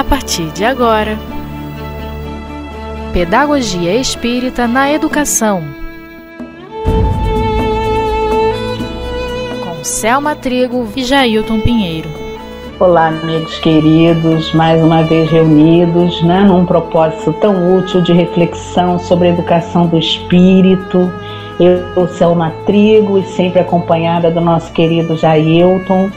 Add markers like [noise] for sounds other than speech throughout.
a partir de agora. Pedagogia Espírita na Educação. Com Selma Trigo e Jailton Pinheiro. Olá, amigos queridos, mais uma vez reunidos né, num propósito tão útil de reflexão sobre a educação do espírito. Eu, Selma Trigo, e sempre acompanhada do nosso querido Jailton,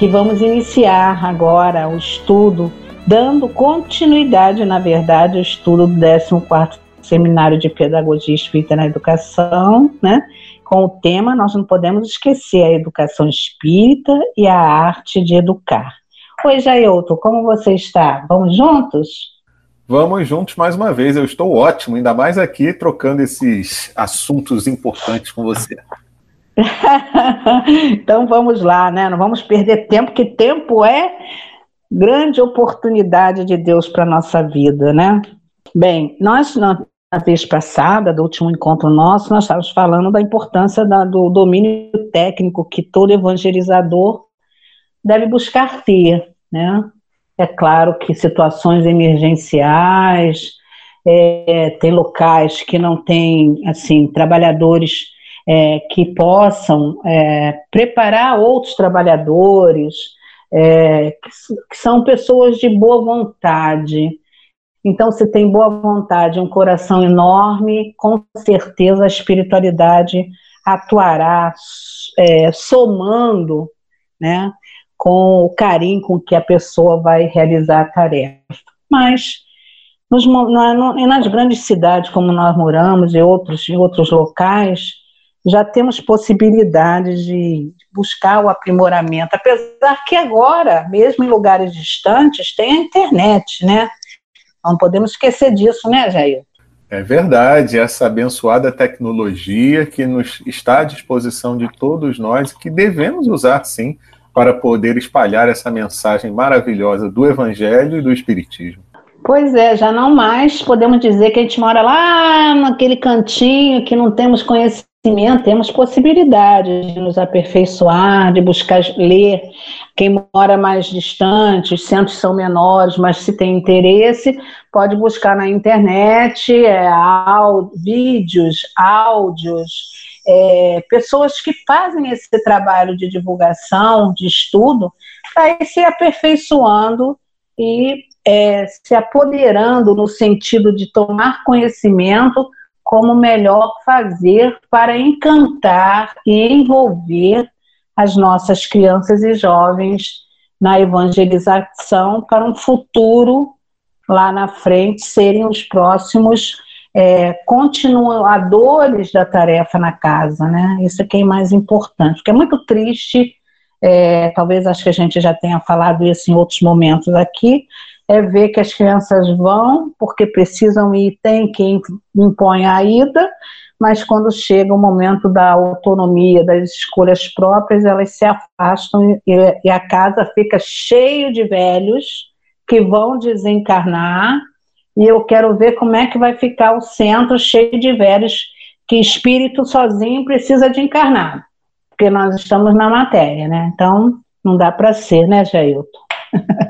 que vamos iniciar agora o estudo dando continuidade, na verdade, ao estudo do 14º Seminário de Pedagogia Espírita na Educação, né? Com o tema, nós não podemos esquecer a educação espírita e a arte de educar. Oi, Jailton, como você está? Vamos juntos? Vamos juntos mais uma vez, eu estou ótimo, ainda mais aqui trocando esses assuntos importantes com você. [laughs] então vamos lá, né? Não vamos perder tempo, que tempo é grande oportunidade de Deus para a nossa vida, né? Bem, nós na, vez passada, do último encontro nosso, nós estávamos falando da importância da, do domínio técnico que todo evangelizador deve buscar ter, né? É claro que situações emergenciais, é, tem locais que não têm, assim, trabalhadores é, que possam é, preparar outros trabalhadores, é, que, são pessoas de boa vontade. Então, se tem boa vontade, um coração enorme, com certeza a espiritualidade atuará é, somando, né, com o carinho com que a pessoa vai realizar a tarefa. Mas nos, na, nas grandes cidades como nós moramos e outros, em outros locais, já temos possibilidades de buscar o aprimoramento, apesar que agora, mesmo em lugares distantes, tem a internet, né? Não podemos esquecer disso, né, Jair? É verdade, essa abençoada tecnologia que nos está à disposição de todos nós, que devemos usar sim para poder espalhar essa mensagem maravilhosa do Evangelho e do Espiritismo. Pois é, já não mais podemos dizer que a gente mora lá naquele cantinho que não temos conhecimento temos possibilidade de nos aperfeiçoar, de buscar ler. Quem mora mais distante, os centros são menores, mas se tem interesse, pode buscar na internet é, vídeos, áudios, é, pessoas que fazem esse trabalho de divulgação, de estudo, para ir se aperfeiçoando e é, se apoderando no sentido de tomar conhecimento como melhor fazer para encantar e envolver as nossas crianças e jovens na evangelização para um futuro lá na frente serem os próximos é, continuadores da tarefa na casa, né? Isso é que é mais importante, porque é muito triste, é, talvez acho que a gente já tenha falado isso em outros momentos aqui, é ver que as crianças vão porque precisam ir, tem quem impõe a ida, mas quando chega o momento da autonomia, das escolhas próprias, elas se afastam e, e a casa fica cheio de velhos que vão desencarnar e eu quero ver como é que vai ficar o centro cheio de velhos que espírito sozinho precisa de encarnar, porque nós estamos na matéria, né? Então não dá para ser, né, Jailton? [laughs]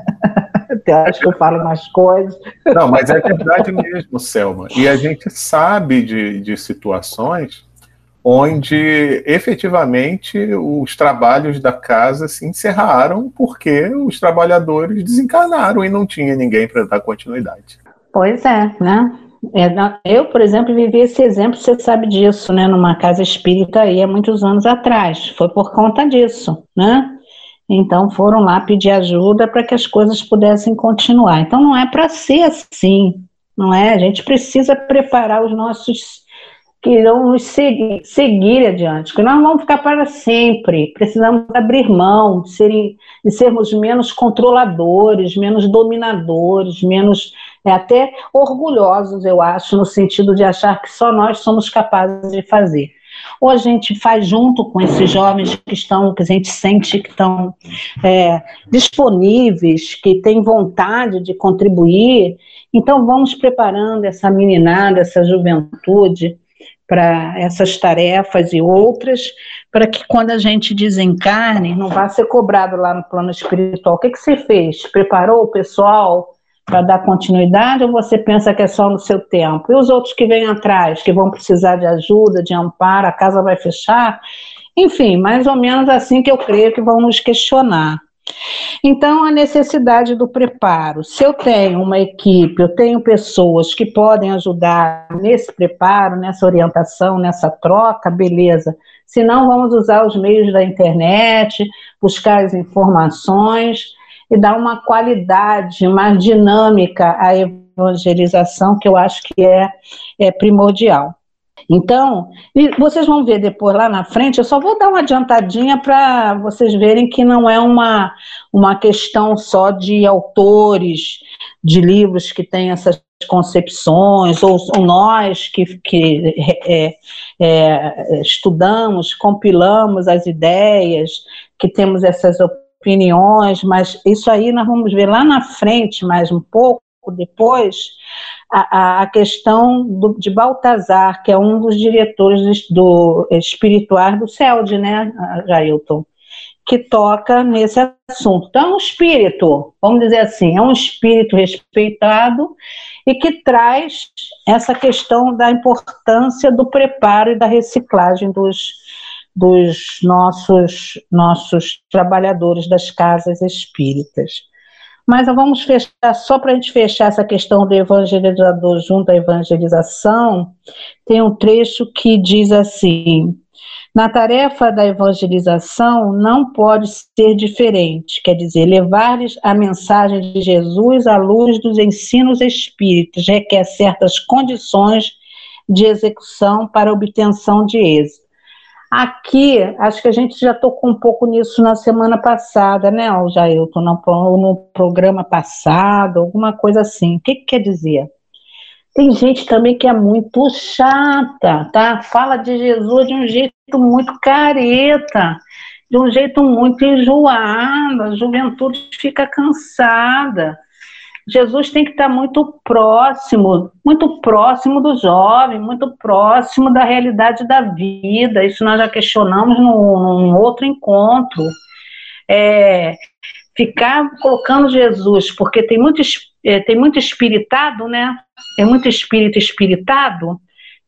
Eu acho que eu falo mais coisas. Não, mas é verdade mesmo, Selma. E a gente sabe de, de situações onde efetivamente os trabalhos da casa se encerraram porque os trabalhadores desencarnaram e não tinha ninguém para dar continuidade. Pois é, né? É, eu, por exemplo, vivi esse exemplo, você sabe disso, né? Numa casa espírita aí há muitos anos atrás. Foi por conta disso, né? Então foram lá pedir ajuda para que as coisas pudessem continuar. Então não é para ser assim, não é? A gente precisa preparar os nossos que irão nos seguir, seguir adiante, que nós vamos ficar para sempre. Precisamos abrir mão de, de sermos menos controladores, menos dominadores, menos é, até orgulhosos, eu acho, no sentido de achar que só nós somos capazes de fazer ou a gente faz junto com esses jovens que estão, que a gente sente que estão é, disponíveis, que têm vontade de contribuir. Então, vamos preparando essa meninada, essa juventude para essas tarefas e outras, para que quando a gente desencarne, não vá ser cobrado lá no plano espiritual. O que, que você fez? Preparou o pessoal? Para dar continuidade ou você pensa que é só no seu tempo? E os outros que vêm atrás, que vão precisar de ajuda, de amparo, a casa vai fechar? Enfim, mais ou menos assim que eu creio que vão nos questionar. Então, a necessidade do preparo. Se eu tenho uma equipe, eu tenho pessoas que podem ajudar nesse preparo, nessa orientação, nessa troca, beleza. Se não, vamos usar os meios da internet, buscar as informações e dar uma qualidade, uma dinâmica à evangelização, que eu acho que é, é primordial. Então, vocês vão ver depois lá na frente, eu só vou dar uma adiantadinha para vocês verem que não é uma, uma questão só de autores de livros que têm essas concepções, ou, ou nós que, que é, é, estudamos, compilamos as ideias, que temos essas opiniões, mas isso aí nós vamos ver lá na frente, mais um pouco depois, a, a questão do, de Baltazar, que é um dos diretores do espirituais do CELD, né, Jailton? Que toca nesse assunto. Então, é um espírito, vamos dizer assim, é um espírito respeitado e que traz essa questão da importância do preparo e da reciclagem dos, dos nossos, nossos trabalhadores das casas espíritas. Mas vamos fechar, só para a gente fechar essa questão do evangelizador junto à evangelização, tem um trecho que diz assim: na tarefa da evangelização não pode ser diferente, quer dizer, levar-lhes a mensagem de Jesus à luz dos ensinos espíritas requer certas condições de execução para obtenção de êxito. Aqui, acho que a gente já tocou um pouco nisso na semana passada, né, Jailton, no, no programa passado, alguma coisa assim. O que, que quer dizer? Tem gente também que é muito chata, tá? Fala de Jesus de um jeito muito careta, de um jeito muito enjoado, a juventude fica cansada. Jesus tem que estar muito próximo, muito próximo do jovem, muito próximo da realidade da vida. Isso nós já questionamos num, num outro encontro. É, ficar colocando Jesus, porque tem muito, é, tem muito espiritado, né? Tem muito espírito espiritado,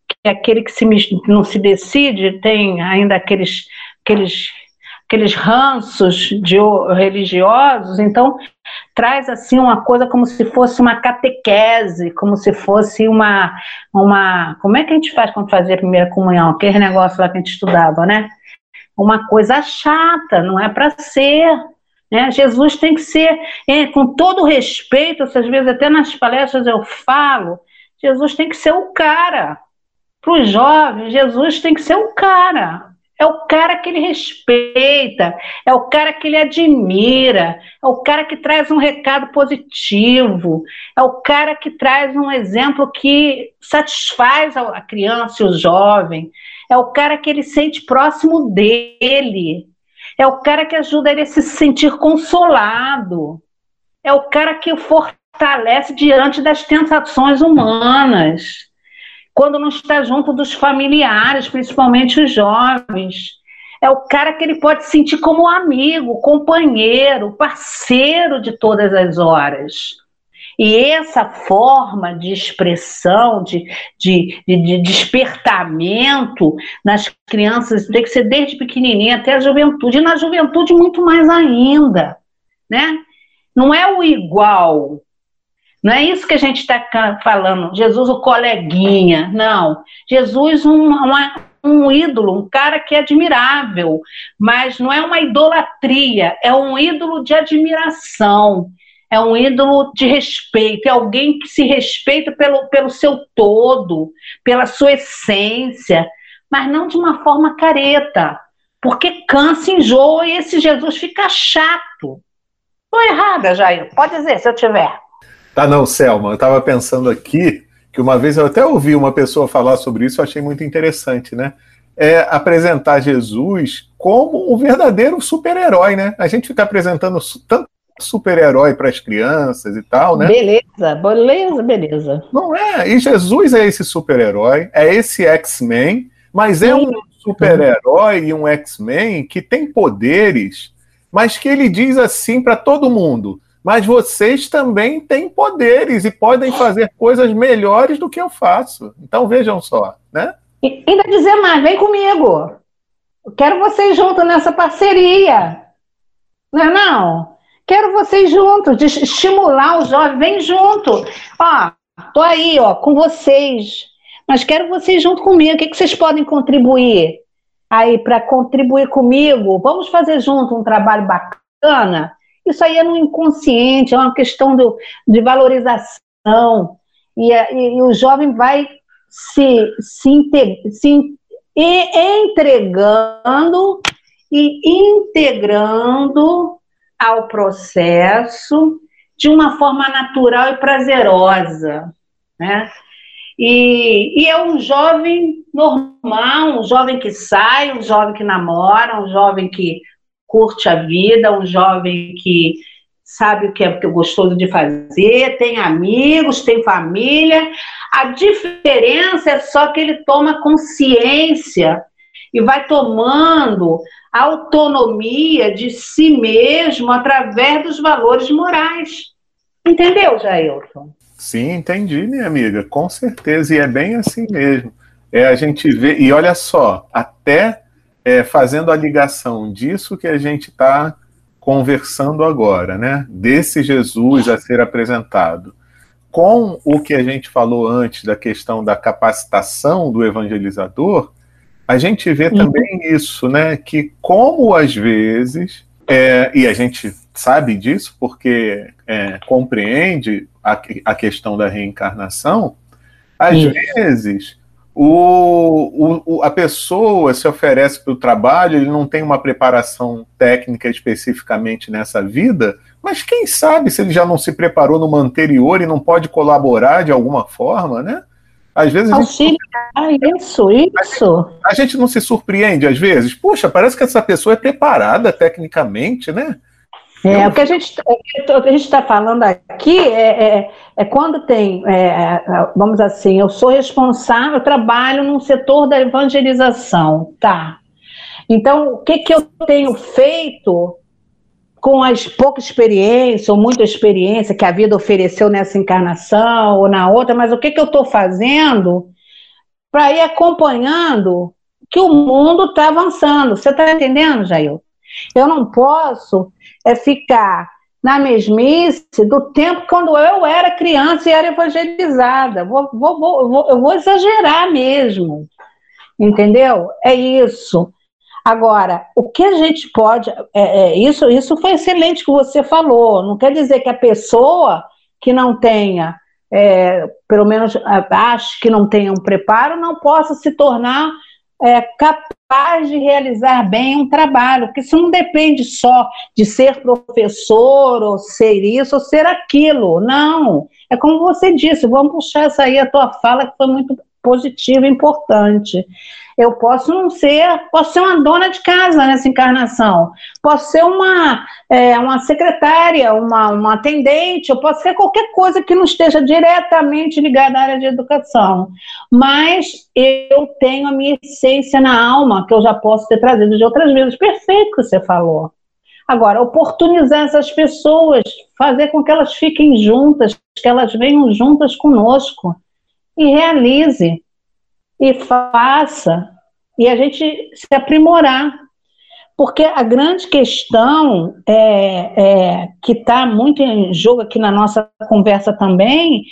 que é aquele que se, não se decide, tem ainda aqueles, aqueles aqueles ranços de religiosos, então traz assim uma coisa como se fosse uma catequese, como se fosse uma uma como é que a gente faz quando fazia a primeira comunhão, aquele negócio lá que a gente estudava, né? Uma coisa chata, não é para ser. Né? Jesus tem que ser, é, com todo respeito, às vezes até nas palestras eu falo, Jesus tem que ser o cara. Para os jovens, Jesus tem que ser o cara. É o cara que ele respeita, é o cara que ele admira, é o cara que traz um recado positivo, é o cara que traz um exemplo que satisfaz a criança e o jovem, é o cara que ele sente próximo dele, é o cara que ajuda ele a se sentir consolado, é o cara que o fortalece diante das tentações humanas quando não está junto dos familiares, principalmente os jovens. É o cara que ele pode sentir como amigo, companheiro, parceiro de todas as horas. E essa forma de expressão, de, de, de, despertamento nas crianças tem que ser desde pequenininha até a juventude, e na juventude muito mais ainda, né? Não é o igual, não é isso que a gente está falando, Jesus o coleguinha, não. Jesus um, um ídolo, um cara que é admirável, mas não é uma idolatria, é um ídolo de admiração, é um ídolo de respeito, é alguém que se respeita pelo, pelo seu todo, pela sua essência, mas não de uma forma careta, porque cansa, enjoa e esse Jesus fica chato. Estou errada, Jair? Pode dizer se eu tiver. Tá, não, Selma, eu estava pensando aqui que uma vez eu até ouvi uma pessoa falar sobre isso, eu achei muito interessante, né? É apresentar Jesus como um verdadeiro super-herói, né? A gente fica apresentando tanto super-herói para as crianças e tal, né? Beleza, beleza, beleza. Não é? E Jesus é esse super-herói, é esse X-Men, mas é um super-herói e um X-Men que tem poderes, mas que ele diz assim para todo mundo: mas vocês também têm poderes e podem fazer coisas melhores do que eu faço. Então vejam só, né? E ainda dizer mais, vem comigo. Eu quero vocês juntos nessa parceria. Não é não? Quero vocês juntos, de estimular o jovem, vem junto. Ó, tô aí, ó, com vocês. Mas quero vocês junto comigo. O que, que vocês podem contribuir aí para contribuir comigo? Vamos fazer junto um trabalho bacana? Isso aí é no inconsciente, é uma questão do, de valorização. E, e, e o jovem vai se, se, se entregando e integrando ao processo de uma forma natural e prazerosa, né? E, e, é um jovem normal, um jovem que sai, um jovem que namora, um jovem que curte a vida, um jovem que sabe o que é, gostoso de fazer, tem amigos, tem família. A diferença é só que ele toma consciência e vai tomando autonomia de si mesmo através dos valores morais. Entendeu, Jailton? Sim, entendi, minha amiga, com certeza, e é bem assim mesmo. É a gente vê, e olha só, até é, fazendo a ligação disso que a gente está conversando agora, né? Desse Jesus a ser apresentado. Com o que a gente falou antes da questão da capacitação do evangelizador, a gente vê uhum. também isso, né? Que como às vezes, é, e a gente sabe disso porque é, compreende a, a questão da reencarnação, às isso. vezes o, o, a pessoa se oferece para o trabalho, ele não tem uma preparação técnica especificamente nessa vida, mas quem sabe se ele já não se preparou numa anterior e não pode colaborar de alguma forma, né? Às vezes a gente, ah, isso, isso. A gente, a gente não se surpreende às vezes. Puxa, parece que essa pessoa é preparada tecnicamente, né? É, o que a gente está falando aqui é, é, é quando tem, é, é, vamos assim, eu sou responsável, eu trabalho num setor da evangelização, tá? Então, o que, que eu tenho feito com a pouca experiência ou muita experiência que a vida ofereceu nessa encarnação ou na outra, mas o que, que eu estou fazendo para ir acompanhando que o mundo está avançando? Você está entendendo, Jair? Eu não posso é ficar na mesmice do tempo quando eu era criança e era evangelizada. Vou, vou, vou, eu vou exagerar mesmo. Entendeu? É isso. Agora, o que a gente pode. É, é, isso, isso foi excelente que você falou. Não quer dizer que a pessoa que não tenha, é, pelo menos acho que não tenha um preparo, não possa se tornar é, capaz de realizar bem um trabalho, porque isso não depende só de ser professor, ou ser isso, ou ser aquilo. Não. É como você disse, vamos puxar essa aí a tua fala, que foi muito positiva e importante. Eu posso não ser, posso ser uma dona de casa nessa encarnação, posso ser uma, é, uma secretária, uma, uma atendente, eu posso ser qualquer coisa que não esteja diretamente ligada à área de educação. Mas eu tenho a minha essência na alma, que eu já posso ter trazido de outras vezes. Perfeito que você falou. Agora, oportunizar essas pessoas, fazer com que elas fiquem juntas, que elas venham juntas conosco e realize e faça e a gente se aprimorar. Porque a grande questão é, é que está muito em jogo aqui na nossa conversa também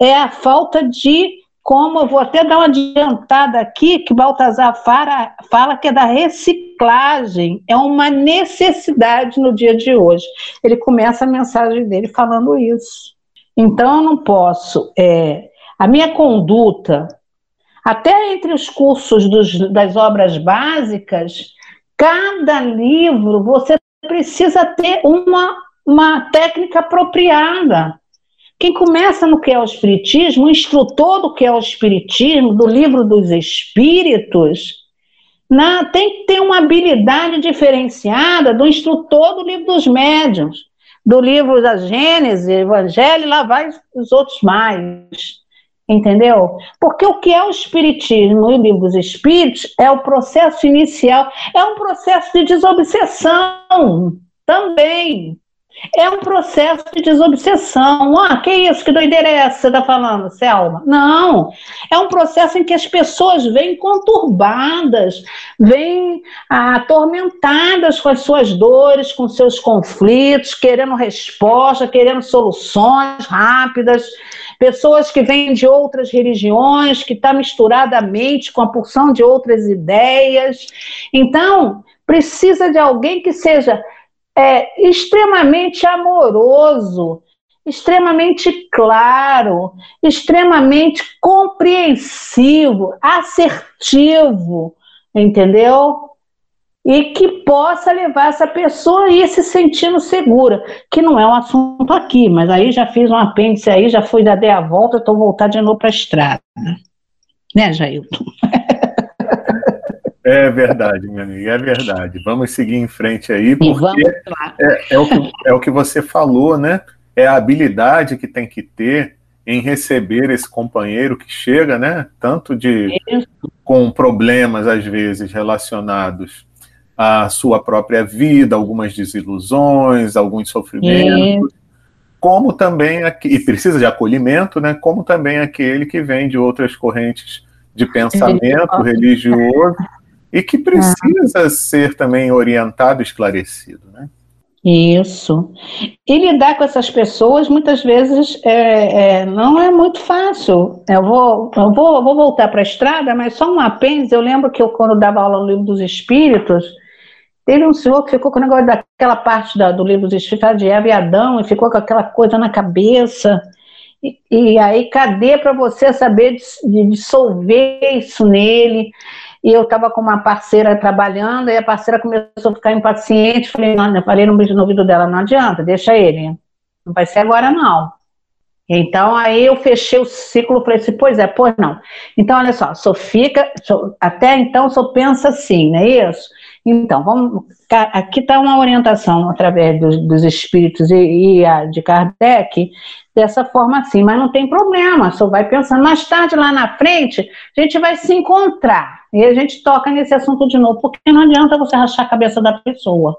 é a falta de como eu vou até dar uma adiantada aqui, que Baltazar fala, fala que é da reciclagem, é uma necessidade no dia de hoje. Ele começa a mensagem dele falando isso. Então, eu não posso. É, a minha conduta até entre os cursos dos, das obras básicas, cada livro você precisa ter uma, uma técnica apropriada. Quem começa no que é o Espiritismo, o instrutor do que é o Espiritismo, do livro dos Espíritos, na, tem que ter uma habilidade diferenciada do instrutor do livro dos médiuns, do livro da Gênesis, Evangelho, e lá vai os outros mais. Entendeu? Porque o que é o Espiritismo e o livro dos Espíritos é o processo inicial, é um processo de desobsessão também. É um processo de desobsessão. Ah, que isso? Que doideira é essa que você está falando, Selma? Não. É um processo em que as pessoas vêm conturbadas, vêm atormentadas com as suas dores, com seus conflitos, querendo resposta, querendo soluções rápidas. Pessoas que vêm de outras religiões, que está misturada a mente com a porção de outras ideias. Então, precisa de alguém que seja é extremamente amoroso, extremamente claro, extremamente compreensivo, assertivo, entendeu? E que possa levar essa pessoa a ir se sentindo segura, que não é um assunto aqui, mas aí já fiz um apêndice aí, já fui, já dei a volta, estou voltar de novo para a estrada. Né, Jailton? [laughs] É verdade, minha amiga, é verdade. Vamos seguir em frente aí, porque é, é, o que, é o que você falou, né? É a habilidade que tem que ter em receber esse companheiro que chega, né? Tanto de com problemas às vezes relacionados à sua própria vida, algumas desilusões, alguns sofrimentos, como também e precisa de acolhimento, né? Como também aquele que vem de outras correntes de pensamento religioso e que precisa ser também orientado, esclarecido, né? Isso. E lidar com essas pessoas muitas vezes é, é, não é muito fácil. Eu vou, eu vou, eu vou voltar para a estrada, mas só um apêndice. Eu lembro que eu, quando dava aula no livro dos Espíritos, teve um senhor que ficou com o negócio daquela parte da, do livro dos Espíritos de Eva e Adão e ficou com aquela coisa na cabeça. E, e aí, cadê para você saber dissolver isso nele? E eu estava com uma parceira trabalhando, e a parceira começou a ficar impaciente, falei, não, eu falei no no ouvido dela, não adianta, deixa ele, não vai ser agora não. Então, aí eu fechei o ciclo, falei assim, pois é, pois não. Então, olha só, só fica, só, até então só pensa assim, não é isso? Então, vamos, aqui está uma orientação através dos, dos espíritos e, e a de Kardec, dessa forma assim, mas não tem problema, só vai pensando. Mais tarde, lá na frente, a gente vai se encontrar e a gente toca nesse assunto de novo, porque não adianta você rachar a cabeça da pessoa.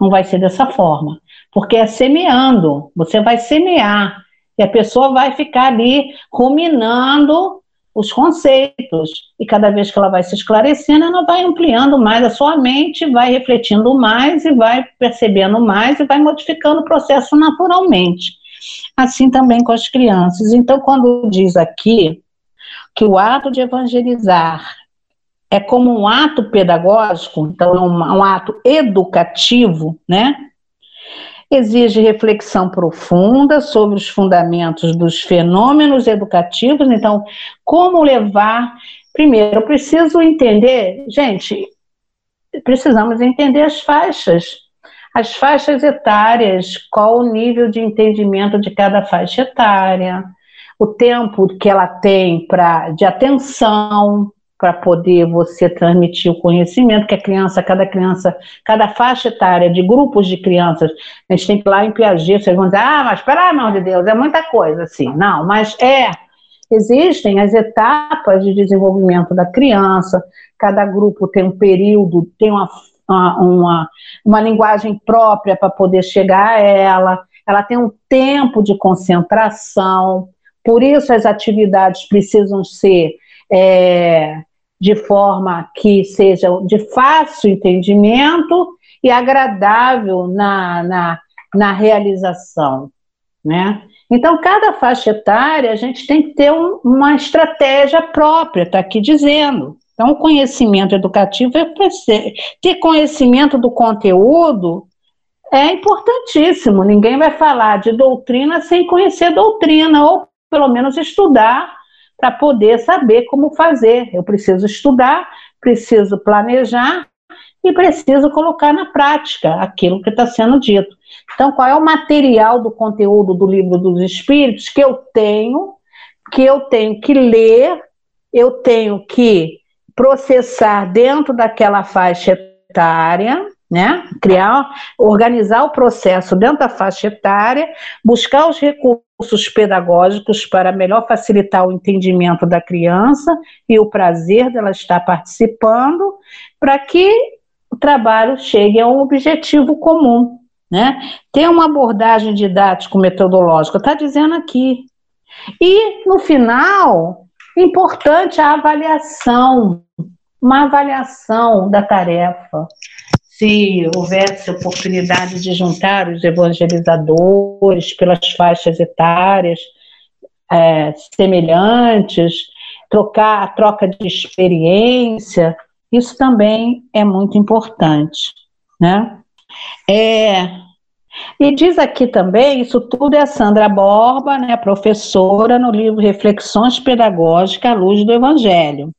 Não vai ser dessa forma, porque é semeando, você vai semear, e a pessoa vai ficar ali ruminando os conceitos. E cada vez que ela vai se esclarecendo, ela vai ampliando mais a sua mente, vai refletindo mais e vai percebendo mais e vai modificando o processo naturalmente. Assim também com as crianças. Então, quando diz aqui que o ato de evangelizar é como um ato pedagógico, então é um, um ato educativo, né? exige reflexão profunda sobre os fundamentos dos fenômenos educativos. Então, como levar. Primeiro, eu preciso entender, gente, precisamos entender as faixas, as faixas etárias, qual o nível de entendimento de cada faixa etária, o tempo que ela tem para de atenção, para poder você transmitir o conhecimento que a criança, cada criança, cada faixa etária de grupos de crianças, a gente tem que ir lá em Piaget, vocês vão dizer, ah, mas pelo amor de Deus, é muita coisa, assim. Não, mas é, existem as etapas de desenvolvimento da criança, cada grupo tem um período, tem uma, uma, uma linguagem própria para poder chegar a ela, ela tem um tempo de concentração, por isso as atividades precisam ser é, de forma que seja de fácil entendimento e agradável na, na, na realização, né? Então, cada faixa etária, a gente tem que ter um, uma estratégia própria, está aqui dizendo. Então, o conhecimento educativo é ter conhecimento do conteúdo é importantíssimo. Ninguém vai falar de doutrina sem conhecer doutrina, ou pelo menos estudar para poder saber como fazer. Eu preciso estudar, preciso planejar e preciso colocar na prática aquilo que está sendo dito. Então, qual é o material do conteúdo do livro dos Espíritos que eu tenho, que eu tenho que ler, eu tenho que processar dentro daquela faixa etária, né? Criar, organizar o processo dentro da faixa etária, buscar os recursos pedagógicos para melhor facilitar o entendimento da criança e o prazer dela estar participando, para que o trabalho chegue a um objetivo comum, né? Ter uma abordagem didático-metodológica, está dizendo aqui. E, no final, importante a avaliação, uma avaliação da tarefa. Se houvesse oportunidade de juntar os evangelizadores pelas faixas etárias é, semelhantes, trocar a troca de experiência, isso também é muito importante, né? É, e diz aqui também, isso tudo é a Sandra Borba, né, professora no livro Reflexões Pedagógicas à Luz do Evangelho.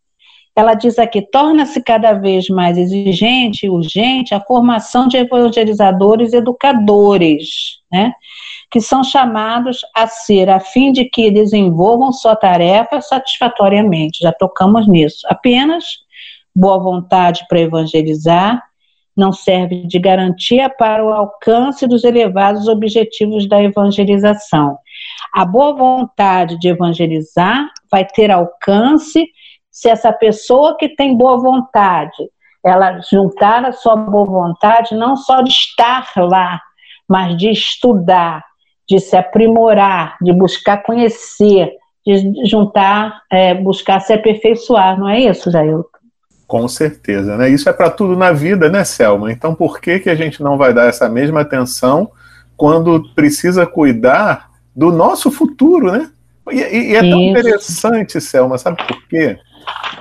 Ela diz aqui: torna-se cada vez mais exigente e urgente a formação de evangelizadores educadores, né, que são chamados a ser, a fim de que desenvolvam sua tarefa satisfatoriamente. Já tocamos nisso. Apenas boa vontade para evangelizar não serve de garantia para o alcance dos elevados objetivos da evangelização. A boa vontade de evangelizar vai ter alcance se essa pessoa que tem boa vontade, ela juntar a sua boa vontade não só de estar lá, mas de estudar, de se aprimorar, de buscar conhecer, de juntar, é, buscar se aperfeiçoar, não é isso, Jailton? Com certeza, né? Isso é para tudo na vida, né, Selma? Então, por que, que a gente não vai dar essa mesma atenção quando precisa cuidar do nosso futuro, né? E, e é tão Isso. interessante, Selma, sabe por quê?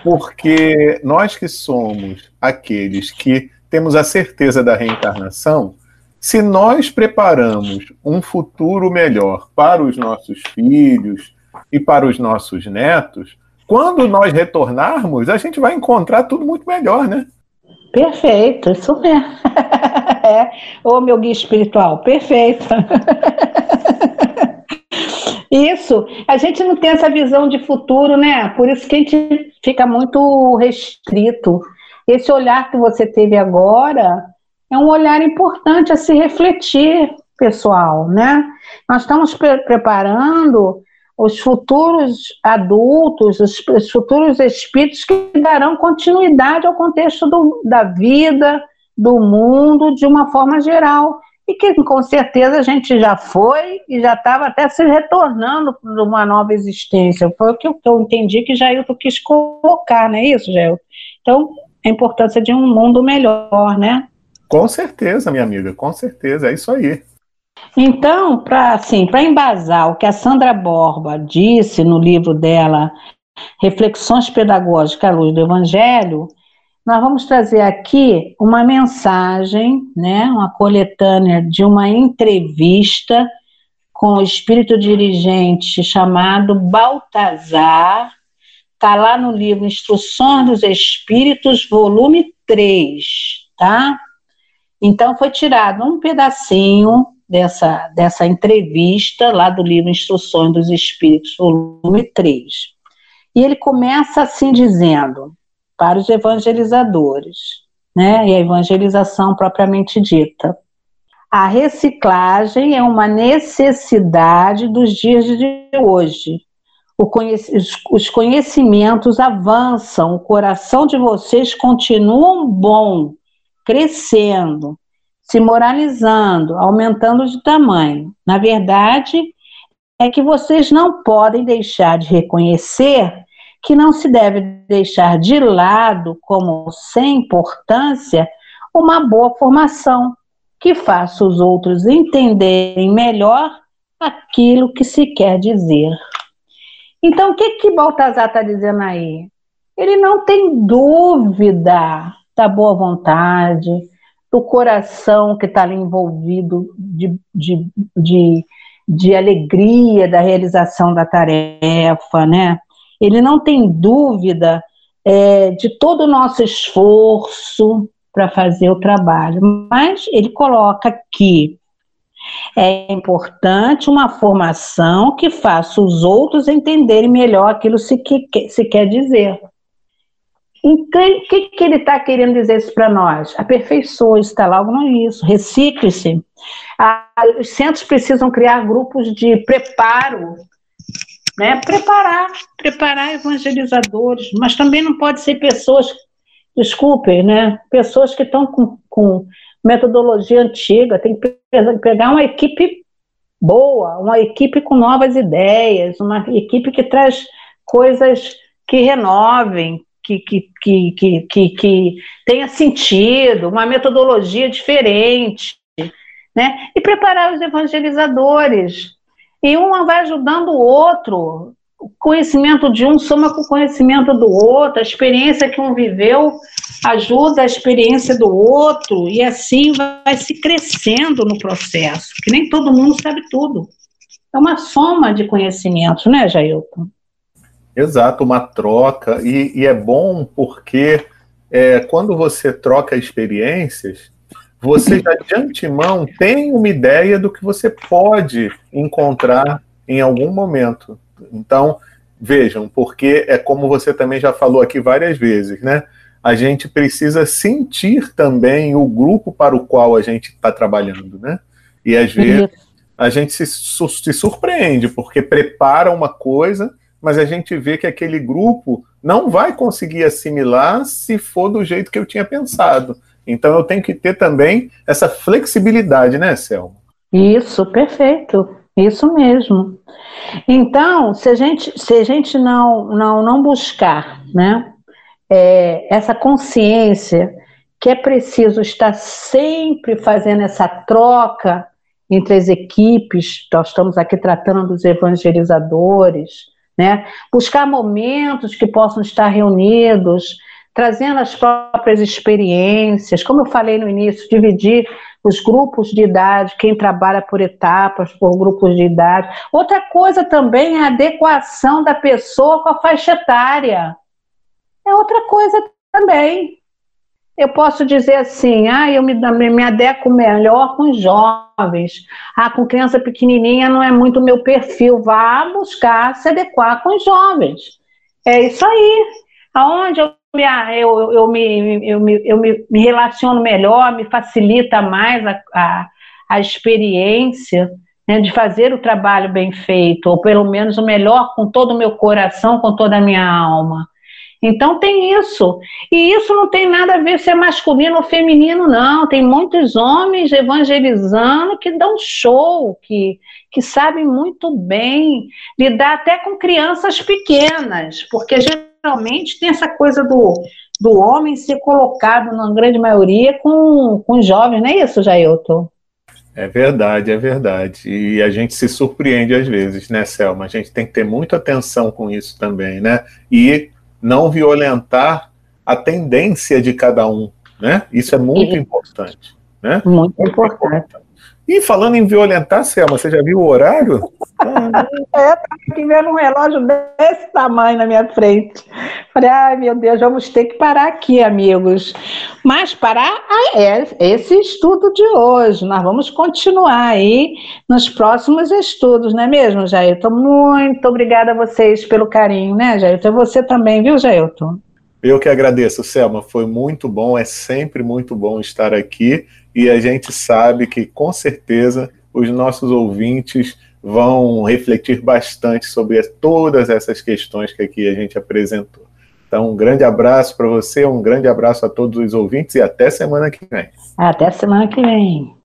Porque nós que somos aqueles que temos a certeza da reencarnação, se nós preparamos um futuro melhor para os nossos filhos e para os nossos netos, quando nós retornarmos, a gente vai encontrar tudo muito melhor, né? Perfeito, isso mesmo. [laughs] é. Ô, meu guia espiritual, perfeito. [laughs] Isso, a gente não tem essa visão de futuro, né? Por isso que a gente fica muito restrito. Esse olhar que você teve agora é um olhar importante a se refletir, pessoal, né? Nós estamos pre preparando os futuros adultos, os, os, futuros espíritos que darão continuidade ao contexto do, da vida, do mundo, de uma forma geral. E que com certeza a gente já foi e já estava até se retornando para uma nova existência. Foi o que eu, entendi que Jailton quis colocar, não é isso, Jailton? Então, a importância de um mundo melhor, né? Com certeza, minha amiga, com certeza, é isso aí. Então, para assim, para embasar o que a Sandra Borba disse no livro dela, Reflexões Pedagógicas à Luz do Evangelho, nós vamos trazer aqui uma mensagem, né, uma coletânea de uma entrevista com o espírito dirigente chamado Baltazar, está lá no livro Instruções dos Espíritos, volume 3, tá? Então foi tirado um pedacinho dessa, dessa entrevista lá do livro Instruções dos Espíritos, volume 3. E ele começa assim dizendo, para os evangelizadores, né, e a evangelização propriamente dita. A reciclagem é uma necessidade dos dias de hoje. Os conhecimentos avançam, o coração de vocês continua bom, crescendo, se moralizando, aumentando de tamanho. Na verdade, é que vocês não podem deixar de reconhecer que não se deve deixar de lado, como sem importância, uma boa formação que faça os outros entenderem melhor aquilo que se quer dizer. Então, o que que Baltazar está dizendo aí? Ele não tem dúvida da boa vontade, do coração que está ali envolvido de, de, de, de alegria da realização da tarefa, né? Ele não tem dúvida é, de todo o nosso esforço para fazer o trabalho, mas ele coloca que é importante uma formação que faça os outros entenderem melhor aquilo que se quer dizer. Então, o que, que ele está querendo dizer isso para nós? Aperfeiçoe, está logo no isso, recicle-se. Ah, os centros precisam criar grupos de preparo, né? preparar, preparar evangelizadores, mas também não pode ser pessoas, desculpem, né? pessoas que estão com, com, metodologia antiga, tem que pegar uma equipe boa, uma equipe com novas ideias, uma equipe que traz coisas que renovem, que, que, que, que, que, que tenha sentido, uma metodologia diferente, né? E preparar os evangelizadores. E um vai ajudando o outro. O conhecimento de um soma com o conhecimento do outro, a experiência que um viveu ajuda a experiência do outro, e assim vai se crescendo no processo, que nem todo mundo sabe tudo. É uma soma de conhecimentos, né, Jailton? Exato, uma troca, e, e é bom porque é, quando você troca experiências, você já de antemão tem uma ideia do que você pode encontrar em algum momento. Então, vejam, porque é como você também já falou aqui várias vezes, né? A gente precisa sentir também o grupo para o qual a gente está trabalhando, né? E às vezes a gente se, se surpreende, porque prepara uma coisa mas a gente vê que aquele grupo não vai conseguir assimilar se for do jeito que eu tinha pensado. Então eu tenho que ter também essa flexibilidade, né, Selma? Isso, perfeito. Isso mesmo. Então, se a gente, se a gente não, não, não buscar né, é, essa consciência que é preciso estar sempre fazendo essa troca entre as equipes, nós estamos aqui tratando dos evangelizadores, né? Buscar momentos que possam estar reunidos, trazendo as próprias experiências, como eu falei no início, dividir os grupos de idade, quem trabalha por etapas, por grupos de idade. Outra coisa também é a adequação da pessoa com a faixa etária. É outra coisa também eu posso dizer assim, ah, eu me, me adequo melhor com jovens, ah, com criança pequenininha não é muito o meu perfil, vá buscar se adequar com os jovens. É isso aí. Aonde eu me, eu, eu, me, eu, me, eu me, relaciono melhor, me facilita mais a, a, a experiência né, de fazer o trabalho bem feito, ou pelo menos o melhor com todo o meu coração, com toda a minha alma. Então tem isso. E isso não tem nada a ver se é masculino ou feminino, não. Tem muitos homens evangelizando que dão show, que, que sabem muito bem lidar até com crianças pequenas, porque geralmente tem essa coisa do, do homem ser colocado, na grande maioria, com, com jovens, não é isso, Jailton? É verdade, é verdade. E a gente se surpreende às vezes, né, Selma? A gente tem que ter muita atenção com isso também, né? E não violentar a tendência de cada um, né? Isso é muito importante, né? Muito, muito importante. importante. E falando em violentar, Selma, você já viu o horário? [laughs] é, tá aqui vendo um relógio desse tamanho na minha frente. Falei, ai meu Deus, vamos ter que parar aqui, amigos. Mas parar é esse estudo de hoje. Nós vamos continuar aí nos próximos estudos, não é mesmo, Jailton? Muito obrigada a vocês pelo carinho, né, Jailton? E você também, viu, Jailton? Eu que agradeço, Selma. Foi muito bom, é sempre muito bom estar aqui e a gente sabe que com certeza os nossos ouvintes vão refletir bastante sobre todas essas questões que aqui a gente apresentou. Então, um grande abraço para você, um grande abraço a todos os ouvintes e até semana que vem. Até semana que vem.